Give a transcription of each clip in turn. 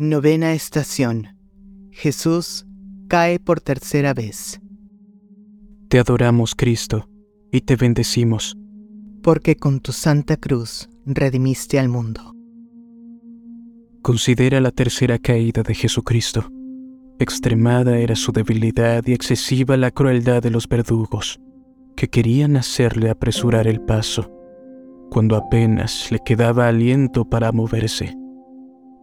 Novena estación. Jesús cae por tercera vez. Te adoramos, Cristo, y te bendecimos. Porque con tu santa cruz redimiste al mundo. Considera la tercera caída de Jesucristo. Extremada era su debilidad y excesiva la crueldad de los verdugos, que querían hacerle apresurar el paso, cuando apenas le quedaba aliento para moverse.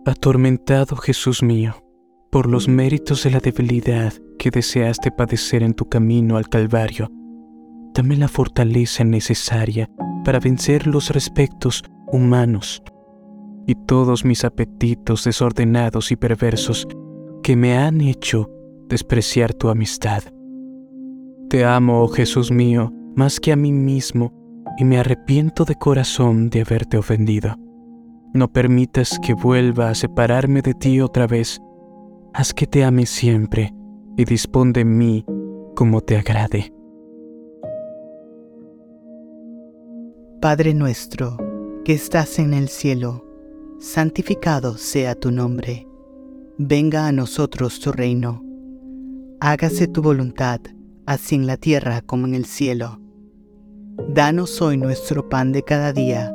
Atormentado Jesús mío, por los méritos de la debilidad que deseaste padecer en tu camino al Calvario, dame la fortaleza necesaria para vencer los respectos humanos y todos mis apetitos desordenados y perversos que me han hecho despreciar tu amistad. Te amo, oh Jesús mío, más que a mí mismo, y me arrepiento de corazón de haberte ofendido. No permitas que vuelva a separarme de ti otra vez. Haz que te ame siempre y dispón de mí como te agrade. Padre nuestro, que estás en el cielo, santificado sea tu nombre. Venga a nosotros tu reino. Hágase tu voluntad, así en la tierra como en el cielo. Danos hoy nuestro pan de cada día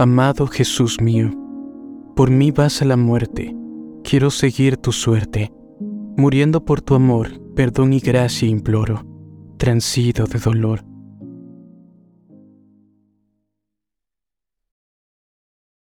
Amado Jesús mío, por mí vas a la muerte, quiero seguir tu suerte, muriendo por tu amor, perdón y gracia imploro, transido de dolor,